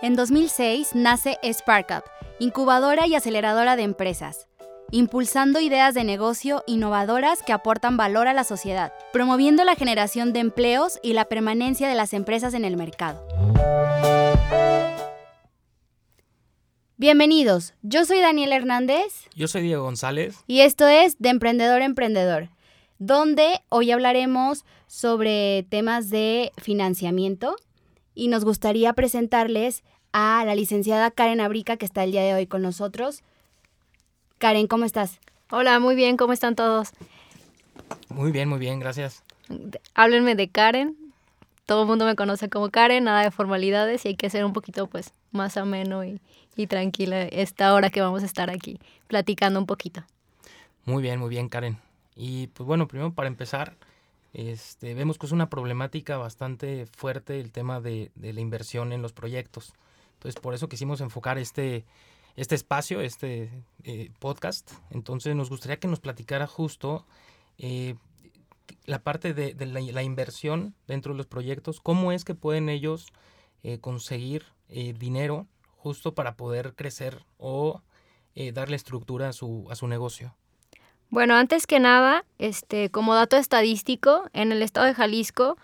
En 2006 nace SparkUp, incubadora y aceleradora de empresas, impulsando ideas de negocio innovadoras que aportan valor a la sociedad, promoviendo la generación de empleos y la permanencia de las empresas en el mercado. Bienvenidos, yo soy Daniel Hernández. Yo soy Diego González. Y esto es De Emprendedor a Emprendedor, donde hoy hablaremos sobre temas de financiamiento y nos gustaría presentarles a la licenciada Karen Abrica que está el día de hoy con nosotros. Karen, ¿cómo estás? Hola, muy bien, ¿cómo están todos? Muy bien, muy bien, gracias. Háblenme de Karen. Todo el mundo me conoce como Karen, nada de formalidades y hay que ser un poquito pues más ameno y, y tranquila esta hora que vamos a estar aquí platicando un poquito. Muy bien, muy bien, Karen. Y pues bueno, primero para empezar, este, vemos que es una problemática bastante fuerte el tema de, la inversión en los proyectos. Entonces, por eso quisimos enfocar este, este espacio, este eh, podcast. Entonces, nos gustaría que nos platicara justo eh, la parte de, la, inversión dentro de los proyectos, cómo es que pueden ellos eh, conseguir dinero justo para poder crecer o darle estructura a su, a su negocio? Bueno, antes que nada, este, como dato estadístico, en el estado de Jalisco,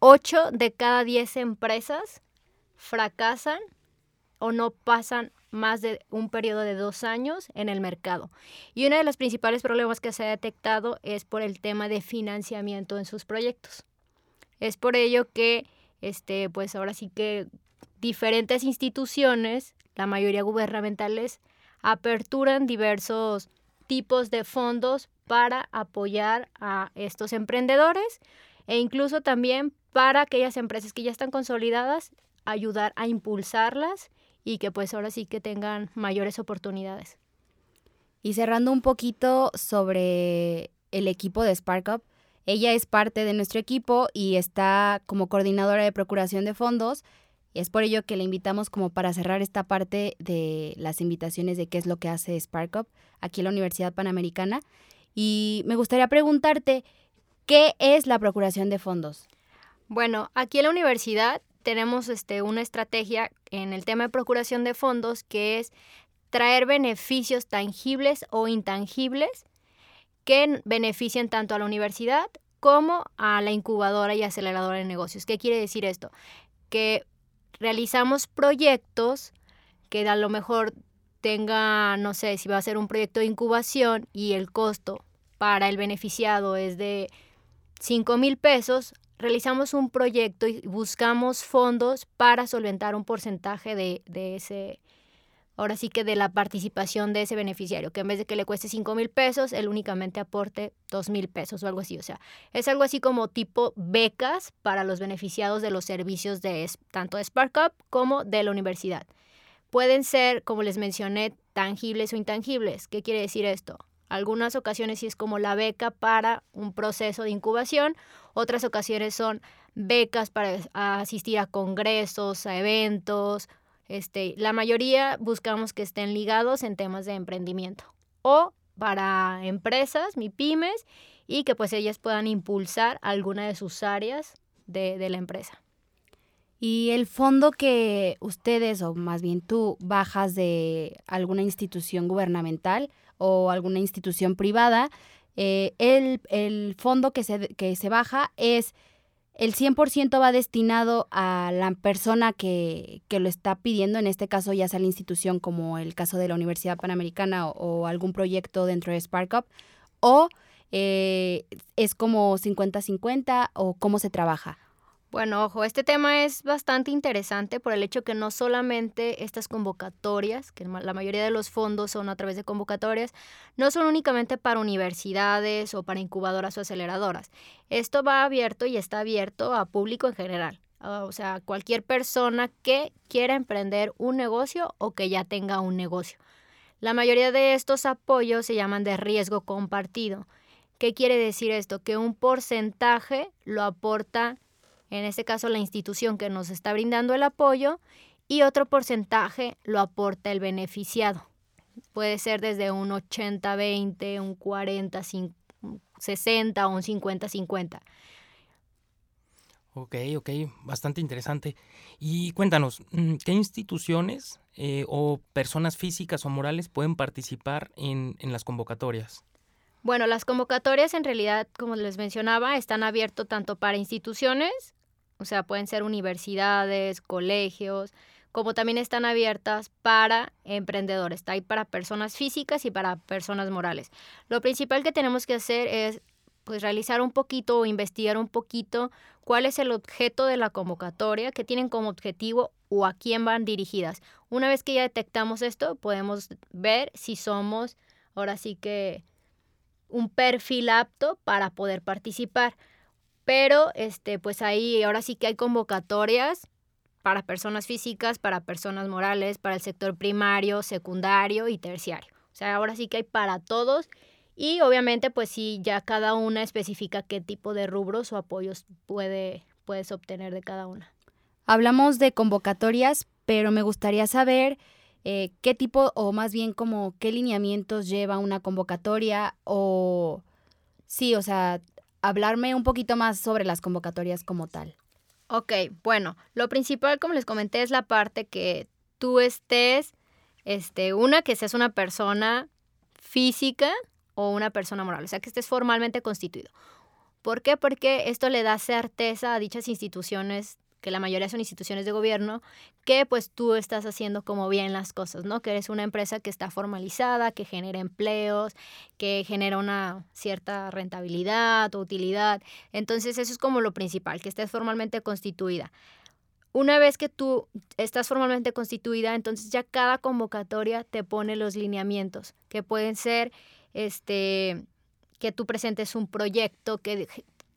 8 de cada 10 empresas fracasan o no pasan más de un periodo de dos años en el mercado. Y uno de los principales problemas que se ha detectado es por el tema de financiamiento en sus proyectos. Es por ello que, este, pues ahora sí que diferentes instituciones, la mayoría gubernamentales, aperturan diversos tipos de fondos para apoyar a estos emprendedores e incluso también para aquellas empresas que ya están consolidadas, ayudar a impulsarlas y que pues ahora sí que tengan mayores oportunidades. Y cerrando un poquito sobre el equipo de SparkUp, ella es parte de nuestro equipo y está como coordinadora de procuración de fondos y es por ello que le invitamos como para cerrar esta parte de las invitaciones de qué es lo que hace SparkUp aquí en la Universidad Panamericana. Y me gustaría preguntarte, ¿qué es la procuración de fondos? Bueno, aquí en la universidad tenemos este, una estrategia en el tema de procuración de fondos que es traer beneficios tangibles o intangibles que beneficien tanto a la universidad como a la incubadora y aceleradora de negocios. ¿Qué quiere decir esto? Que realizamos proyectos que a lo mejor tenga, no sé, si va a ser un proyecto de incubación y el costo para el beneficiado es de 5 mil pesos, realizamos un proyecto y buscamos fondos para solventar un porcentaje de, de ese, ahora sí que de la participación de ese beneficiario, que en vez de que le cueste 5 mil pesos, él únicamente aporte 2 mil pesos o algo así. O sea, es algo así como tipo becas para los beneficiados de los servicios de tanto de SparkUp como de la universidad. Pueden ser, como les mencioné, tangibles o intangibles. ¿Qué quiere decir esto? Algunas ocasiones sí es como la beca para un proceso de incubación, otras ocasiones son becas para asistir a congresos, a eventos, este, la mayoría buscamos que estén ligados en temas de emprendimiento o para empresas, MIPIMES, y que pues ellas puedan impulsar alguna de sus áreas de, la empresa. Y el fondo que ustedes, o más bien tú, bajas de alguna institución gubernamental o alguna institución privada, eh, el, el, fondo que se, que se baja es el 100% va destinado a la persona que, lo está pidiendo, en este caso ya sea la institución como el caso de la Universidad Panamericana o, algún proyecto dentro de SparkUp, o eh, es como 50-50 o cómo se trabaja. Bueno, ojo, este tema es bastante interesante por el hecho que no solamente estas convocatorias, que la mayoría de los fondos son a través de convocatorias, no son únicamente para universidades o para incubadoras o aceleradoras. Esto va abierto y está abierto a público en general. ah, o sea, cualquier persona que quiera emprender un negocio o que ya tenga un negocio. La mayoría de estos apoyos se llaman de riesgo compartido. ¿Qué quiere decir esto? Que un porcentaje lo aporta, en este caso, la institución que nos está brindando el apoyo y otro porcentaje lo aporta el beneficiado. Puede ser desde un 80-20, un 40-60 o un 50-50. Ok, ok, bastante interesante. Y cuéntanos, mm, ¿qué instituciones eh, o personas físicas o morales pueden participar en, en, las convocatorias? Bueno, las convocatorias en realidad, como les mencionaba, están abiertas tanto para instituciones, o sea, pueden ser universidades, colegios, como también están abiertas para emprendedores. Está ahí para personas físicas y para personas morales. Lo principal que tenemos que hacer es pues realizar un poquito o investigar un poquito cuál es el objeto de la convocatoria, qué tienen como objetivo o a quién van dirigidas. Una vez que ya detectamos esto, podemos ver si somos ahora sí que un perfil apto para poder participar. Pero este pues ahí ahora sí que hay convocatorias para personas físicas, para personas morales, para el sector primario, secundario y terciario. O sea, ahora sí que hay para todos y obviamente, pues sí, ya cada una especifica qué tipo de rubros o apoyos puede, puedes obtener de cada una. Hablamos de convocatorias, pero me gustaría saber eh, qué tipo o más bien como qué lineamientos lleva una convocatoria o sí, o sea, hablarme un poquito más sobre las convocatorias como tal. Ok, bueno, lo principal, como les comenté, es la parte que tú estés, este, una, que seas una persona física o una persona moral, o sea, que estés formalmente constituido. ¿Por qué? Porque esto le da certeza a dichas instituciones, que la mayoría son instituciones de gobierno, que pues tú estás haciendo como bien las cosas, ¿no? Que eres una empresa que está formalizada, que genera empleos, que genera una cierta rentabilidad o utilidad. Entonces eso es como lo principal, que estés formalmente constituida. Una vez que tú estás formalmente constituida, entonces ya cada convocatoria te pone los lineamientos, que pueden ser este, que tú presentes un proyecto, que,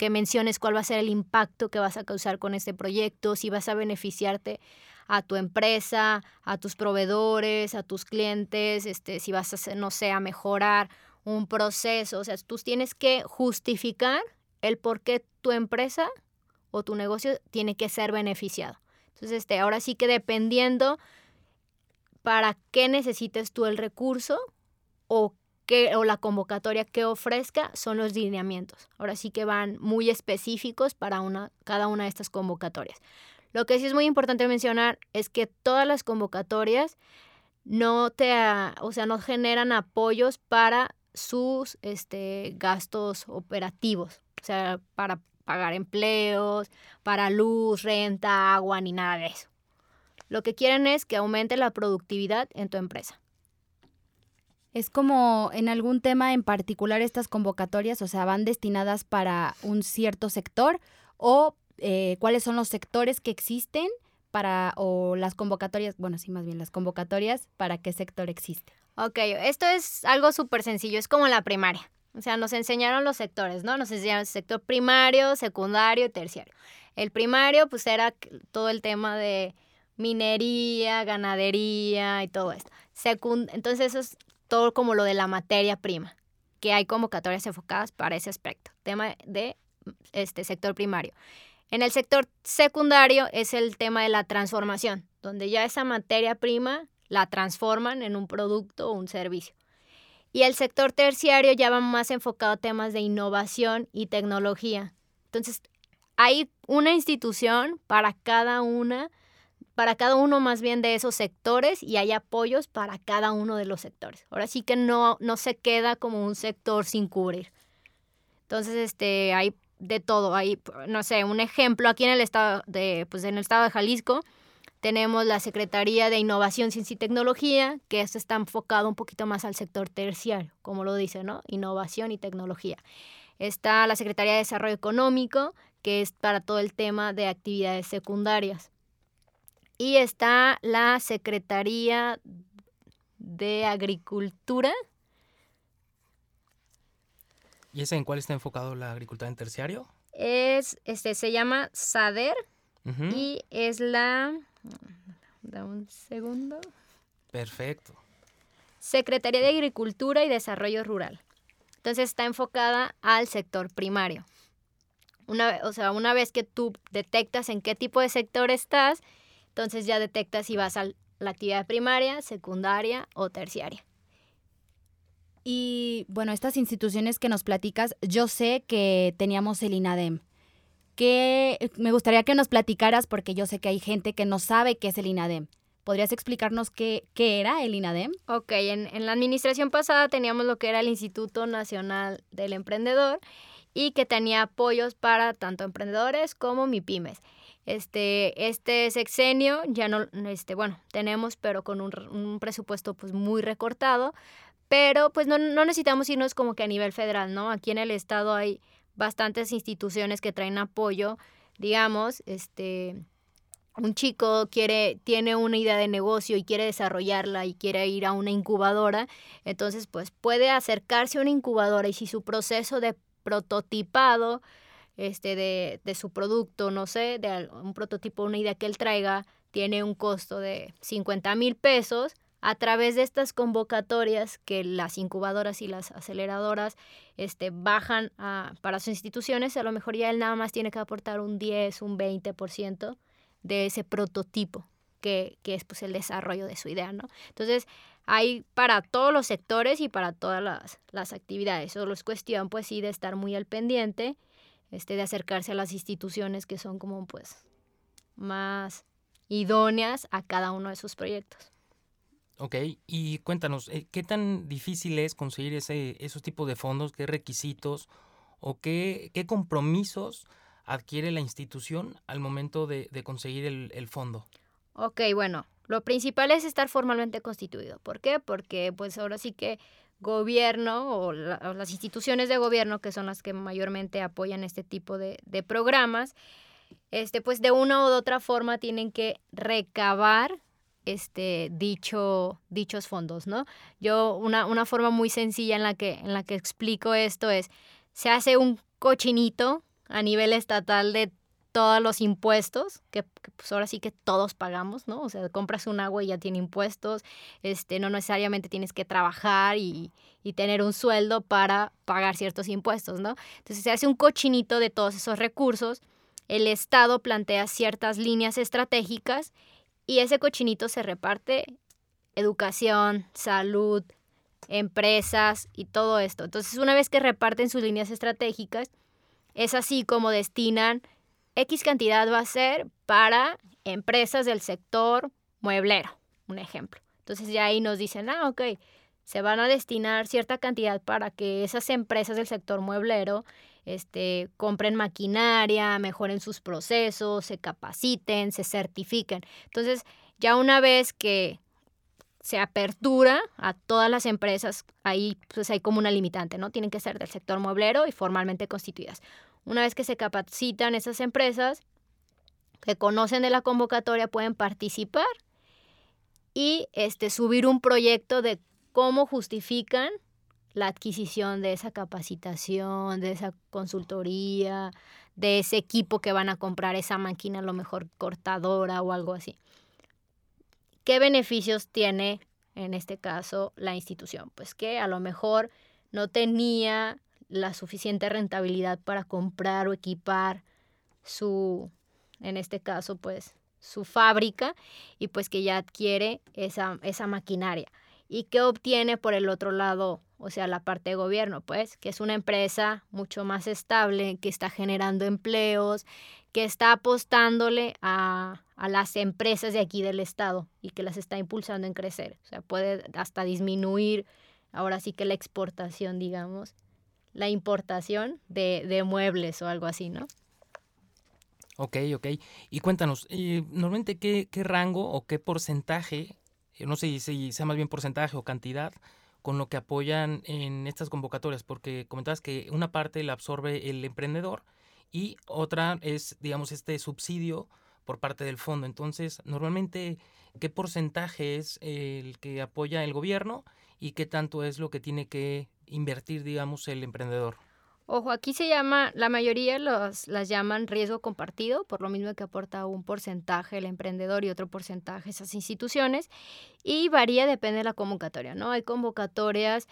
que menciones cuál va a ser el impacto que vas a causar con este proyecto, si vas a beneficiarte a tu empresa, a tus proveedores, a tus clientes, este, si vas a, no sé, mejorar un proceso. O sea, tú tienes que justificar el por qué tu empresa o tu negocio tiene que ser beneficiado. Entonces, este, ahora sí que dependiendo para qué necesites tú el recurso o que, o la convocatoria que ofrezca son los lineamientos. Ahora sí que van muy específicos para una, cada una de estas convocatorias. Lo que sí es muy importante mencionar es que todas las convocatorias no te, o sea, no generan apoyos para sus este, gastos operativos, o sea, para pagar empleos, para luz, renta, agua, ni nada de eso. Lo que quieren es que aumente la productividad en tu empresa. Es como en algún tema en particular estas convocatorias, o sea, van destinadas para un cierto sector o eh, cuáles son los sectores que existen para, o las convocatorias, bueno, sí, más bien las convocatorias, para qué sector existe. Ok, esto es algo súper sencillo, es como la primaria. O sea, nos enseñaron los sectores, ¿no? Nos enseñaron el sector primario, secundario y terciario. El primario, pues era todo el tema de minería, ganadería y todo esto. Entonces, eso es todo como lo de la materia prima, que hay convocatorias enfocadas para ese aspecto, tema de este sector primario. En el sector secundario es el tema de la transformación, donde ya esa materia prima la transforman en un producto o un servicio. Y el sector terciario ya va más enfocado a temas de innovación y tecnología. Entonces, hay una institución para cada una para cada uno más bien de esos sectores y hay apoyos para cada uno de los sectores. Ahora sí que no, no se queda como un sector sin cubrir. Entonces, este, hay de todo. Hay, no sé, un ejemplo aquí en el estado de, pues en el estado de Jalisco, tenemos la Secretaría de Innovación, Ciencia y Tecnología, que esto está enfocado un poquito más al sector terciario, como lo dice, ¿no? Innovación y tecnología. Está la Secretaría de Desarrollo Económico, que es para todo el tema de actividades secundarias y está la Secretaría de Agricultura. ¿Y ese en cuál está enfocado la agricultura en terciario? Es, este, se llama SADER, y es la... Da un segundo. Perfecto. Secretaría de Agricultura y Desarrollo Rural. Entonces está enfocada al sector primario. Una, o sea, una vez que tú detectas en qué tipo de sector estás, entonces ya detectas si vas a la actividad primaria, secundaria o terciaria. Y bueno, estas instituciones que nos platicas, yo sé que teníamos el INADEM. Que me gustaría que nos platicaras porque yo sé que hay gente que no sabe qué es el INADEM. ¿Podrías explicarnos qué, qué era el INADEM? Ok, en, en, la administración pasada teníamos lo que era el Instituto Nacional del Emprendedor y que tenía apoyos para tanto emprendedores como MIPIMES. Este, este sexenio ya no, este, bueno, tenemos, pero con un, un presupuesto pues muy recortado, pero pues no, no necesitamos irnos como que a nivel federal, ¿no? Aquí en el estado hay bastantes instituciones que traen apoyo, digamos, este, un chico quiere, tiene una idea de negocio y quiere desarrollarla y quiere ir a una incubadora, entonces pues puede acercarse a una incubadora y si su proceso de prototipado este, de, de su producto, no sé, de un prototipo, una idea que él traiga, tiene un costo de 50 mil pesos, a través de estas convocatorias que las incubadoras y las aceleradoras este, bajan a, para sus instituciones, a lo mejor ya él nada más tiene que aportar un 10, un 20% de ese prototipo, que, que es pues, el desarrollo de su idea, ¿no? Entonces, hay para todos los sectores y para todas las, las actividades. Solo es cuestión, pues sí, de estar muy al pendiente, este, de acercarse a las instituciones que son como, pues, más idóneas a cada uno de sus proyectos. Ok, y cuéntanos, eh, ¿qué tan difícil es conseguir ese, esos tipos de fondos? ¿Qué requisitos o qué, qué compromisos adquiere la institución al momento de, de conseguir el, el, fondo? Ok, bueno, lo principal es estar formalmente constituido. ¿Por qué? Porque pues ahora sí que gobierno o, la, o las instituciones de gobierno, que son las que mayormente apoyan este tipo de, de programas, este, pues de una u otra forma tienen que recabar este dicho dichos fondos no yo una, una forma muy sencilla en la que en la que explico esto es se hace un cochinito a nivel estatal de todos los impuestos que, pues ahora sí que todos pagamos no o sea compras un agua y ya tiene impuestos este no necesariamente tienes que trabajar y, y tener un sueldo para pagar ciertos impuestos no entonces se hace un cochinito de todos esos recursos el estado plantea ciertas líneas estratégicas y ese cochinito se reparte educación, salud, empresas y todo esto. Entonces, una vez que reparten sus líneas estratégicas, es así como destinan X cantidad va a ser para empresas del sector mueblero, un ejemplo. Entonces ya ahí nos dicen, ah, ok, se van a destinar cierta cantidad para que esas empresas del sector mueblero este, compren maquinaria, mejoren sus procesos, se capaciten, se certifiquen. Entonces, ya una vez que se apertura a todas las empresas, ahí pues hay como una limitante, ¿no? Tienen que ser del sector mueblero y formalmente constituidas. Una vez que se capacitan esas empresas, que conocen de la convocatoria, pueden participar y este, subir un proyecto de cómo justifican la adquisición de esa capacitación, de esa consultoría, de ese equipo que van a comprar, esa máquina a lo mejor cortadora o algo así. ¿Qué beneficios tiene en este caso la institución? Pues que a lo mejor no tenía la suficiente rentabilidad para comprar o equipar su, en este caso, pues su fábrica y pues que ya adquiere esa, esa maquinaria. ¿Y qué obtiene por el otro lado o sea, la parte de gobierno, pues, que es una empresa mucho más estable, que está generando empleos, que está apostándole a, a, las empresas de aquí del Estado y que las está impulsando en crecer. O sea, puede hasta disminuir, ahora sí que la exportación, digamos, la importación de, de muebles o algo así, ¿no? Ok, ok. Y cuéntanos, eh, normalmente qué, qué rango o qué porcentaje, no sé si sea más bien porcentaje o cantidad, con lo que apoyan en estas convocatorias, porque comentabas que una parte la absorbe el emprendedor y otra es, digamos, este subsidio por parte del fondo. Entonces, normalmente, ¿qué porcentaje es el que apoya el gobierno y qué tanto es lo que tiene que invertir, digamos, el emprendedor? Ojo, aquí se llama, la mayoría los, las llaman riesgo compartido, por lo mismo que aporta un porcentaje el emprendedor y otro porcentaje esas instituciones, y varía, depende de la convocatoria, ¿no? Hay convocatorias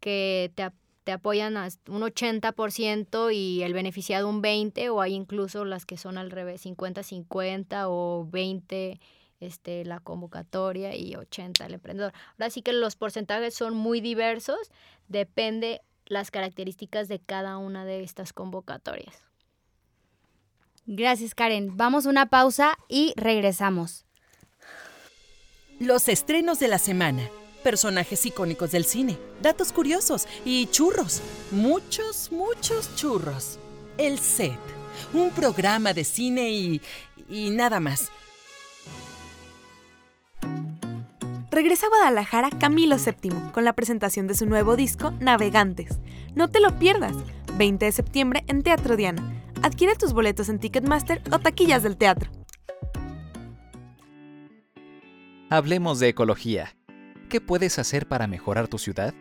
que te, te apoyan a un 80% y el beneficiado un 20%, o hay incluso las que son al revés, 50-50 o 20% este, la convocatoria y 80 el emprendedor. Ahora sí que los porcentajes son muy diversos, depende las características de cada una de estas convocatorias. Gracias, Karen. Vamos a una pausa y regresamos. Los estrenos de la semana, personajes icónicos del cine, datos curiosos y churros. Muchos, muchos churros. El set, un programa de cine y, y nada más. Regresa a Guadalajara Camilo VII con la presentación de su nuevo disco Navegantes. No te lo pierdas, 20 de septiembre en Teatro Diana. Adquiere tus boletos en Ticketmaster o taquillas del teatro. Hablemos de ecología. ¿Qué puedes hacer para mejorar tu ciudad?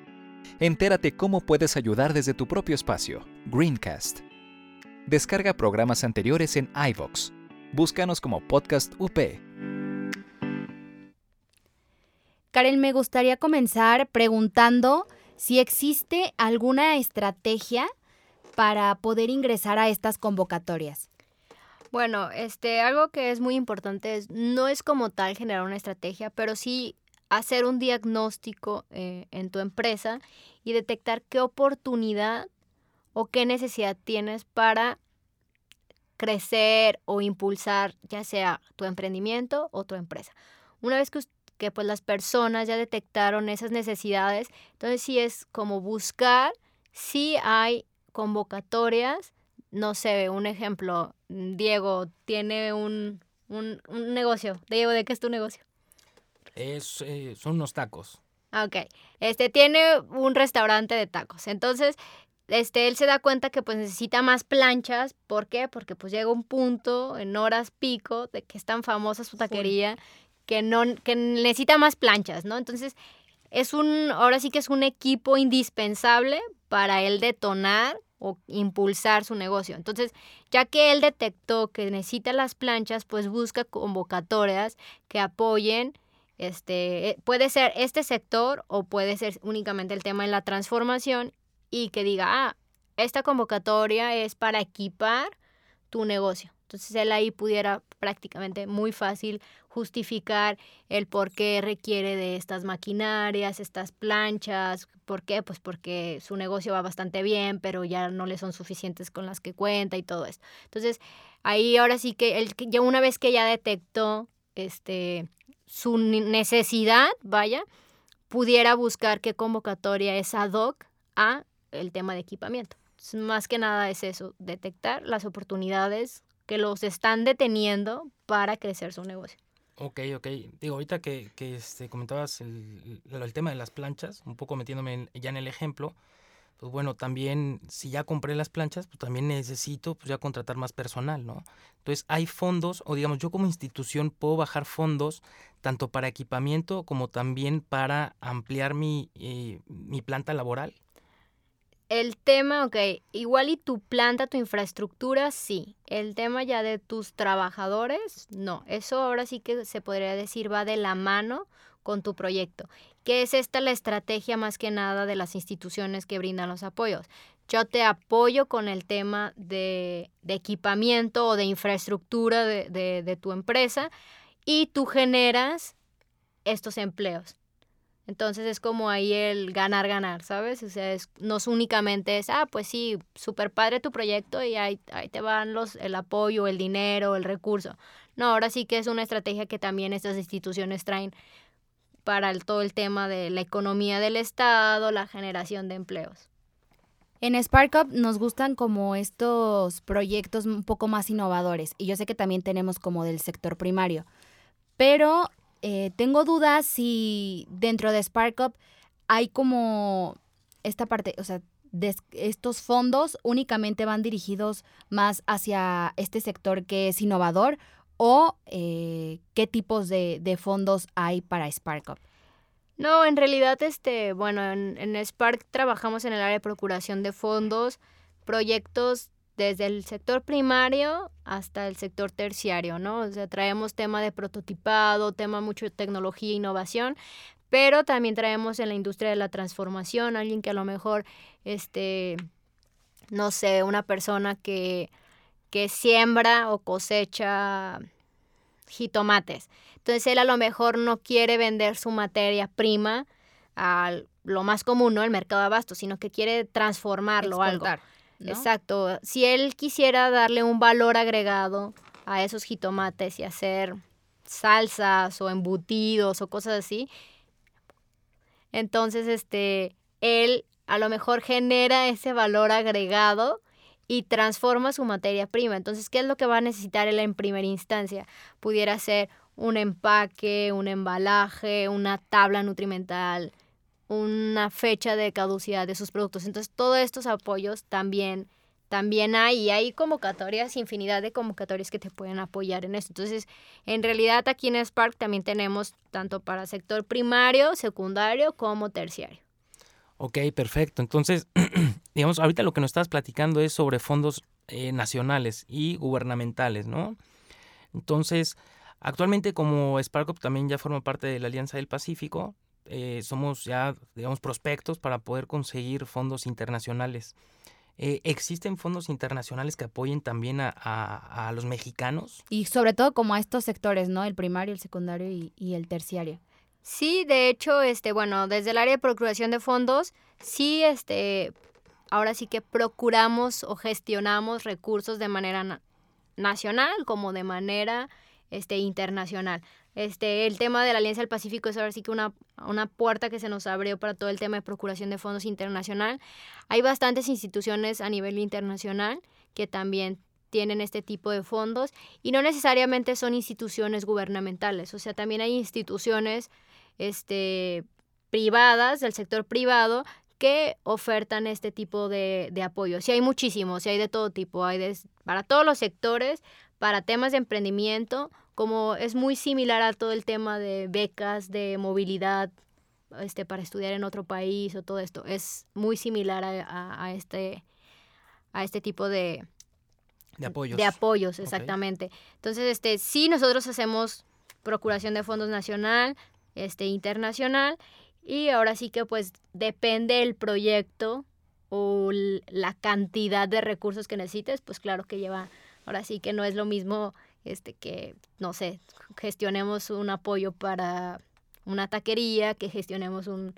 Entérate cómo puedes ayudar desde tu propio espacio. Greencast. Descarga programas anteriores en iVox. Búscanos como Podcast UP. Karen, me gustaría comenzar preguntando si existe alguna estrategia para poder ingresar a estas convocatorias. Bueno, este, algo que es muy importante es, no es como tal generar una estrategia, pero sí hacer un diagnóstico eh, en tu empresa y detectar qué oportunidad o qué necesidad tienes para crecer o impulsar ya sea tu emprendimiento o tu empresa. Una vez que que pues las personas ya detectaron esas necesidades. Entonces sí es como buscar si hay convocatorias, no sé, un ejemplo, mm, Diego tiene un, un, negocio. Diego, ¿de qué es tu negocio? Es, eh, son unos tacos. Ah, ok. Este tiene un restaurante de tacos. Entonces, este, él se da cuenta que pues necesita más planchas. ¿Por qué? Porque pues llega un punto en horas pico de que es tan famosa su taquería que, no, que necesita más planchas, ¿no? Entonces, es un, ahora sí que es un equipo indispensable para él detonar o impulsar su negocio. Entonces, ya que él detectó que necesita las planchas, pues busca convocatorias que apoyen, este, eh, puede ser este sector o puede ser únicamente el tema de la transformación y que diga, ah, esta convocatoria es para equipar tu negocio. Entonces él ahí pudiera prácticamente muy fácil justificar el por qué requiere de estas maquinarias, estas planchas. ¿Por qué? Pues porque su negocio va bastante bien, pero ya no le son suficientes con las que cuenta y todo esto. Entonces ahí ahora sí que él, ya una vez que ya detectó este, su necesidad, vaya, pudiera buscar qué convocatoria es ad hoc a el tema de equipamiento. más que nada es eso, detectar las oportunidades que los están deteniendo para crecer su negocio. Ok, ok. Digo, ahorita que, que este, comentabas el, el, tema de las planchas, un poco metiéndome ya en el ejemplo, pues bueno, también si ya compré las planchas, pues también necesito pues ya contratar más personal, ¿no? Entonces hay fondos, o digamos, yo como institución puedo bajar fondos tanto para equipamiento como también para ampliar mi, eh, mi planta laboral el tema, ok, igual y tu planta, tu infraestructura, sí. El tema ya de tus trabajadores, no. Eso ahora sí que se podría decir va de la mano con tu proyecto. ¿Qué es esta la estrategia más que nada de las instituciones que brindan los apoyos? Yo te apoyo con el tema de, equipamiento o de infraestructura de, de tu empresa y tú generas estos empleos. Entonces es como ahí el ganar, ganar, ¿sabes? O sea, es, no es únicamente es, ah, pues sí, súper padre tu proyecto y ahí, ahí te van los, el apoyo, el dinero, el recurso. No, ahora sí que es una estrategia que también estas instituciones traen para todo el tema de la economía del Estado, la generación de empleos. En SparkUp nos gustan como estos proyectos un poco más innovadores y yo sé que también tenemos como del sector primario, pero eh, tengo dudas si dentro de SparkUp hay como esta parte, o sea, estos fondos únicamente van dirigidos más hacia este sector que es innovador o eh, qué tipos de, de, fondos hay para SparkUp. No, en realidad, este, bueno, en, en Spark trabajamos en el área de procuración de fondos proyectos desde el sector primario hasta el sector terciario, ¿no? O sea, traemos tema de prototipado, tema mucho de tecnología e innovación, pero también traemos en la industria de la transformación alguien que a lo mejor, este, no sé, una persona que, que siembra o cosecha jitomates. Entonces él a lo mejor no quiere vender su materia prima a lo más común, ¿no? El mercado de abasto, sino que quiere transformarlo algo. Exacto. Si él quisiera darle un valor agregado a esos jitomates y hacer salsas o embutidos o cosas así, entonces este él a lo mejor genera ese valor agregado y transforma su materia prima. Entonces, ¿qué es lo que va a necesitar él en primera instancia? Pudiera ser un empaque, un embalaje, una tabla nutrimental, una fecha de caducidad de sus productos. Entonces, todos estos apoyos también, también hay hay convocatorias, infinidad de convocatorias que te pueden apoyar en esto. Entonces, en realidad aquí en Spark también tenemos tanto para sector primario, secundario como terciario. Ok, perfecto. Entonces, digamos, ahorita lo que nos estás platicando es sobre fondos eh, nacionales y gubernamentales, ¿no? Entonces, actualmente como Spark también ya forma parte de la Alianza del Pacífico, eh, somos ya, digamos, prospectos para poder conseguir fondos internacionales. Eh, ¿Existen fondos internacionales que apoyen también a, los mexicanos? Y sobre todo como a estos sectores, ¿no? El primario, el secundario y, el terciario. Sí, de hecho, este, bueno, desde el área de procuración de fondos, sí, este, ahora sí que procuramos o gestionamos recursos de manera nacional como de manera este, internacional. Este, el tema de la Alianza del Pacífico es ahora sí que una, una puerta que se nos abrió para todo el tema de procuración de fondos internacional. Hay bastantes instituciones a nivel internacional que también tienen este tipo de fondos y no necesariamente son instituciones gubernamentales, o sea, también hay instituciones este, privadas del sector privado que ofertan este tipo de, de apoyo. Sí hay muchísimos, sí hay de todo tipo, hay para todos los sectores, para temas de emprendimiento, como es muy similar a todo el tema de becas, de movilidad, este, para estudiar en otro país o todo esto, es muy similar a, este, a este tipo de, de apoyos. De apoyos, exactamente. Entonces, este, sí, nosotros hacemos procuración de fondos nacional, este, internacional, y ahora sí que pues depende el proyecto o la cantidad de recursos que necesites, pues claro que lleva, ahora sí que no es lo mismo este, que, no sé, gestionemos un apoyo para una taquería, que gestionemos un,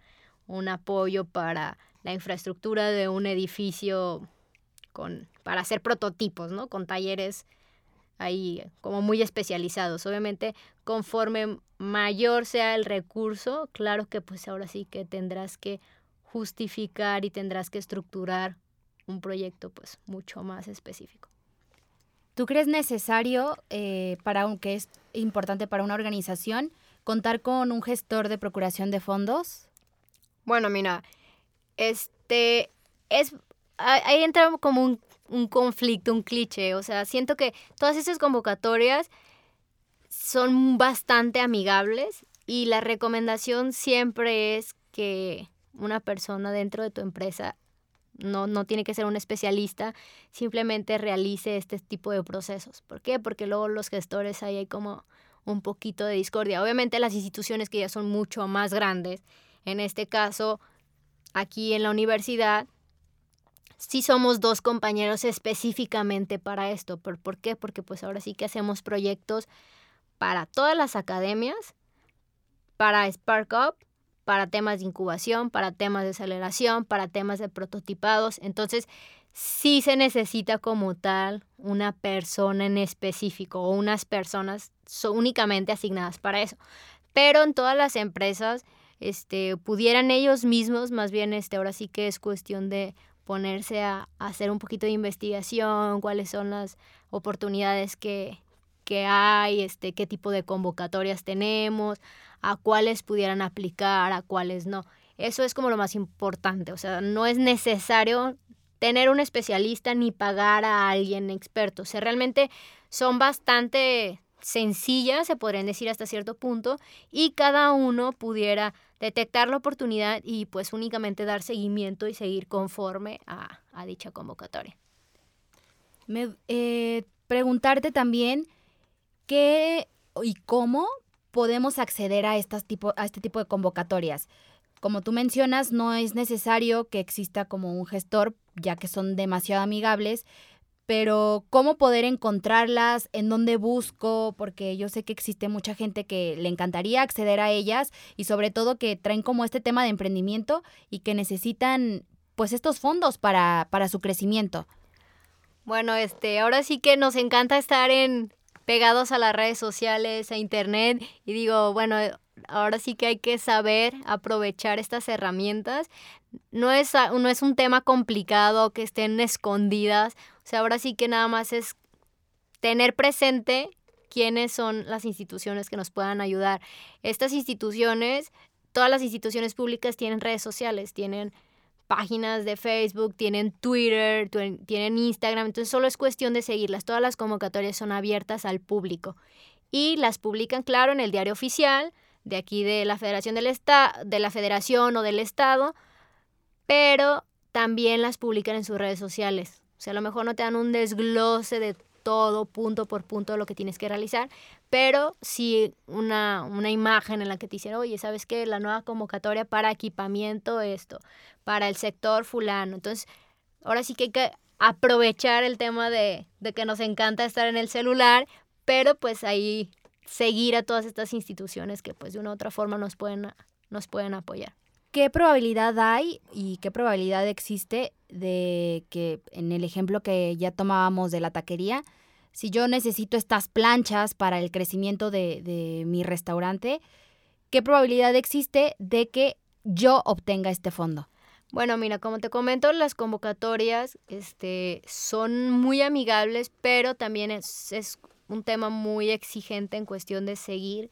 un apoyo para la infraestructura de un edificio con, para hacer prototipos, ¿no? Con talleres ahí como muy especializados. Obviamente, conforme mayor sea el recurso, claro que pues ahora sí que tendrás que justificar y tendrás que estructurar un proyecto pues mucho más específico. ¿Tú crees necesario, eh, para aunque es importante para una organización, contar con un gestor de procuración de fondos? Bueno, mira, este es ahí entra como un, un conflicto, un cliché. O sea, siento que todas esas convocatorias son bastante amigables y la recomendación siempre es que una persona dentro de tu empresa no, no tiene que ser un especialista, simplemente realice este tipo de procesos. ¿Por qué? Porque luego los gestores ahí hay como un poquito de discordia. Obviamente las instituciones que ya son mucho más grandes, en este caso, aquí en la universidad, sí somos dos compañeros específicamente para esto. ¿Por, ¿Por qué? Porque pues ahora sí que hacemos proyectos para todas las academias, para Spark Up para temas de incubación, para temas de aceleración, para temas de prototipados. Entonces, sí se necesita como tal una persona en específico o unas personas son únicamente asignadas para eso. Pero en todas las empresas, este, pudieran ellos mismos, más bien este, ahora sí que es cuestión de ponerse a, hacer un poquito de investigación, cuáles son las oportunidades que, que hay, este, qué tipo de convocatorias tenemos, a cuáles pudieran aplicar, a cuáles no. Eso es como lo más importante, o sea, no es necesario tener un especialista ni pagar a alguien experto, o sea, realmente son bastante sencillas, se podrían decir hasta cierto punto, y cada uno pudiera detectar la oportunidad y pues únicamente dar seguimiento y seguir conforme a a dicha convocatoria. Eh, preguntarte también qué y cómo podemos acceder a, estas tipo, a este tipo de convocatorias. Como tú mencionas, no es necesario que exista como un gestor, ya que son demasiado amigables, pero cómo poder encontrarlas, en dónde busco, porque yo sé que existe mucha gente que le encantaría acceder a ellas y sobre todo que traen como este tema de emprendimiento y que necesitan pues estos fondos para, para su crecimiento. Bueno, este, ahora sí que nos encanta estar en pegados a las redes sociales, a internet y digo, bueno, ahora sí que hay que saber aprovechar estas herramientas. No es, no es un tema complicado que estén escondidas, o sea, ahora sí que nada más es tener presente quiénes son las instituciones que nos puedan ayudar. Estas instituciones, todas las instituciones públicas tienen redes sociales, tienen páginas de Facebook, tienen Twitter, tienen Instagram, entonces solo es cuestión de seguirlas. Todas las convocatorias son abiertas al público y las publican, claro, en el diario oficial de aquí de la Federación del Estado, de la Federación o del Estado, pero también las publican en sus redes sociales. O sea, a lo mejor no te dan un desglose de todo punto por punto lo que tienes que realizar, pero sí una, una imagen en la que te dicen, oye, ¿sabes qué? La nueva convocatoria para equipamiento, esto, para el sector fulano. Entonces, ahora sí que hay que aprovechar el tema de, de que nos encanta estar en el celular, pero pues ahí seguir a todas estas instituciones que pues de una u otra forma nos pueden, nos pueden apoyar. ¿Qué probabilidad hay y qué probabilidad existe de que en el ejemplo que ya tomábamos de la taquería, si yo necesito estas planchas para el crecimiento de, de mi restaurante, ¿qué probabilidad existe de que yo obtenga este fondo? Bueno, mira, como te comento, las convocatorias este, son muy amigables, pero también es, es un tema muy exigente en cuestión de seguir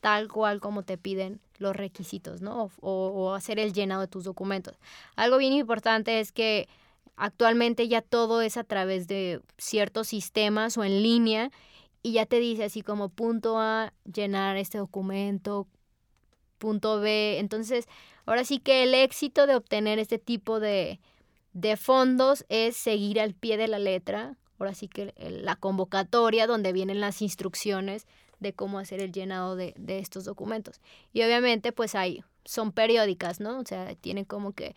tal cual como te piden los requisitos, ¿no? O, hacer el llenado de tus documentos. Algo bien importante es que actualmente ya todo es a través de ciertos sistemas o en línea y ya te dice así como punto A, llenar este documento, punto B. Entonces, ahora sí que el éxito de obtener este tipo de, de fondos es seguir al pie de la letra. Ahora sí que la convocatoria donde vienen las instrucciones de cómo hacer el llenado de, de estos documentos. Y obviamente pues ahí son periódicas, ¿no? O sea, tienen como que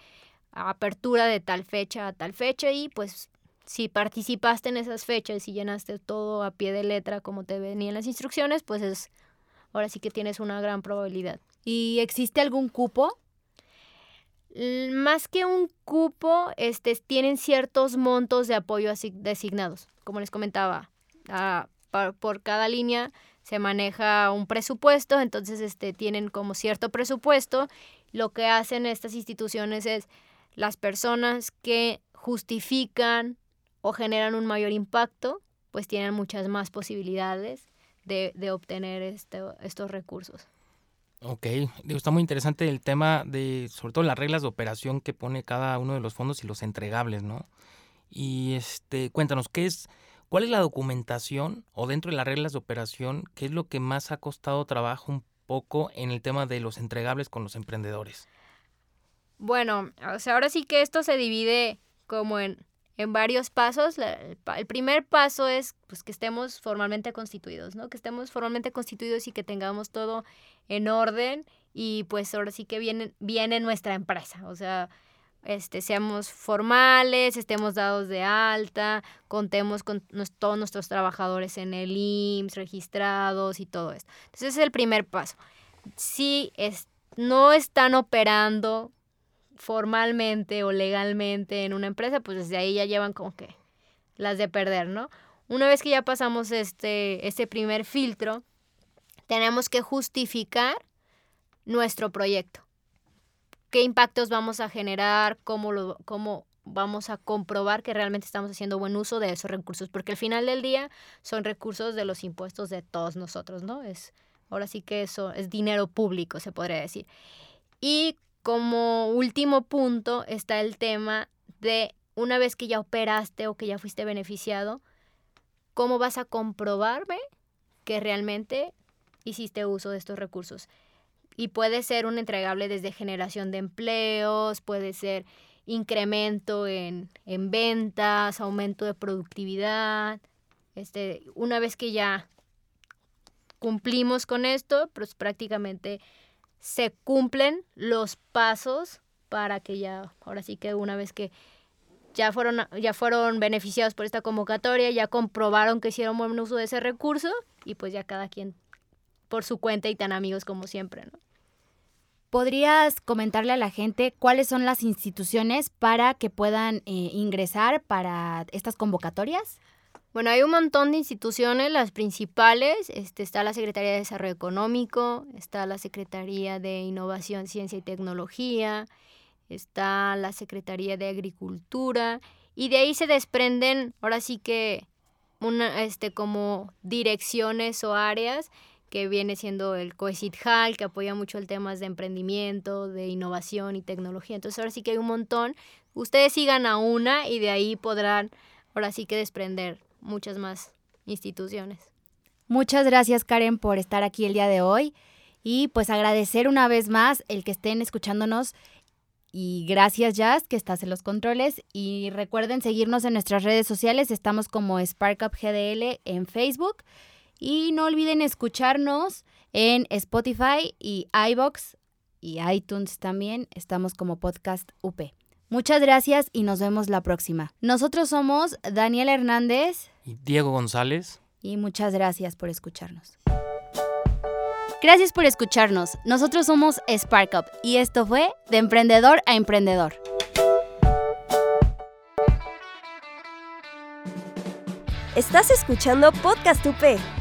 apertura de tal fecha a tal fecha y pues si participaste en esas fechas y llenaste todo a pie de letra como te venían las instrucciones, pues es ahora sí que tienes una gran probabilidad. ¿Y existe algún cupo? Más que un cupo, este, tienen ciertos montos de apoyo designados. Como les comentaba, por cada línea se maneja un presupuesto, entonces este, tienen como cierto presupuesto. Lo que hacen estas instituciones es las personas que justifican o generan un mayor impacto, pues tienen muchas más posibilidades de, de obtener este, estos recursos. Ok, está muy interesante el tema de, sobre todo las reglas de operación que pone cada uno de los fondos y los entregables, ¿no? Y este, cuéntanos, ¿qué es, ¿Cuál es la documentación o dentro de las reglas de operación, qué es lo que más ha costado trabajo un poco en el tema de los entregables con los emprendedores? Bueno, o sea, ahora sí que esto se divide como en, en varios pasos. el primer paso es pues, que estemos formalmente constituidos, ¿no? Que estemos formalmente constituidos y que tengamos todo en orden y pues ahora sí que viene, viene nuestra empresa. O sea, este, seamos formales, estemos dados de alta, contemos con todos nuestros trabajadores en el IMSS, registrados y todo esto. Entonces, ese es el primer paso. Si es, no están operando formalmente o legalmente en una empresa, pues desde ahí ya llevan como que las de perder, ¿no? Una vez que ya pasamos este, este primer filtro, tenemos que justificar nuestro proyecto qué impactos vamos a generar, cómo, lo, cómo vamos a comprobar que realmente estamos haciendo buen uso de esos recursos, porque al final del día son recursos de los impuestos de todos nosotros, ¿no? Es, ahora sí que eso es dinero público, se podría decir. Y como último punto está el tema de una vez que ya operaste o que ya fuiste beneficiado, ¿cómo vas a comprobarme que realmente hiciste uso de estos recursos? Y puede ser un entregable desde generación de empleos, puede ser incremento en, en ventas, aumento de productividad. Este, una vez que ya cumplimos con esto, pues prácticamente se cumplen los pasos para que ya, ahora sí que una vez que ya fueron, ya fueron beneficiados por esta convocatoria, ya comprobaron que hicieron buen uso de ese recurso y pues ya cada quien por su cuenta y tan amigos como siempre, ¿no? ¿Podrías comentarle a la gente cuáles son las instituciones para que puedan eh, ingresar para estas convocatorias? Bueno, hay un montón de instituciones, las principales, este, está la Secretaría de Desarrollo Económico, está la Secretaría de Innovación, Ciencia y Tecnología, está la Secretaría de Agricultura, y de ahí se desprenden, ahora sí que, una, este, como direcciones o áreas que viene siendo el COECITJAL, que apoya mucho el tema de emprendimiento, de innovación y tecnología. Entonces ahora sí que hay un montón. Ustedes sigan a una y de ahí podrán ahora sí que desprender muchas más instituciones. Muchas gracias Karen por estar aquí el día de hoy y pues agradecer una vez más el que estén escuchándonos y gracias Jazz que estás en los controles y recuerden seguirnos en nuestras redes sociales, estamos como SparkUpGDL en Facebook y no olviden escucharnos en Spotify y iBox y iTunes también, estamos como podcast UP. Muchas gracias y nos vemos la próxima. Nosotros somos Daniel Hernández y Diego González. Y muchas gracias por escucharnos. Gracias por escucharnos. Nosotros somos SparkUp y esto fue De Emprendedor a Emprendedor. Estás escuchando Podcast UP.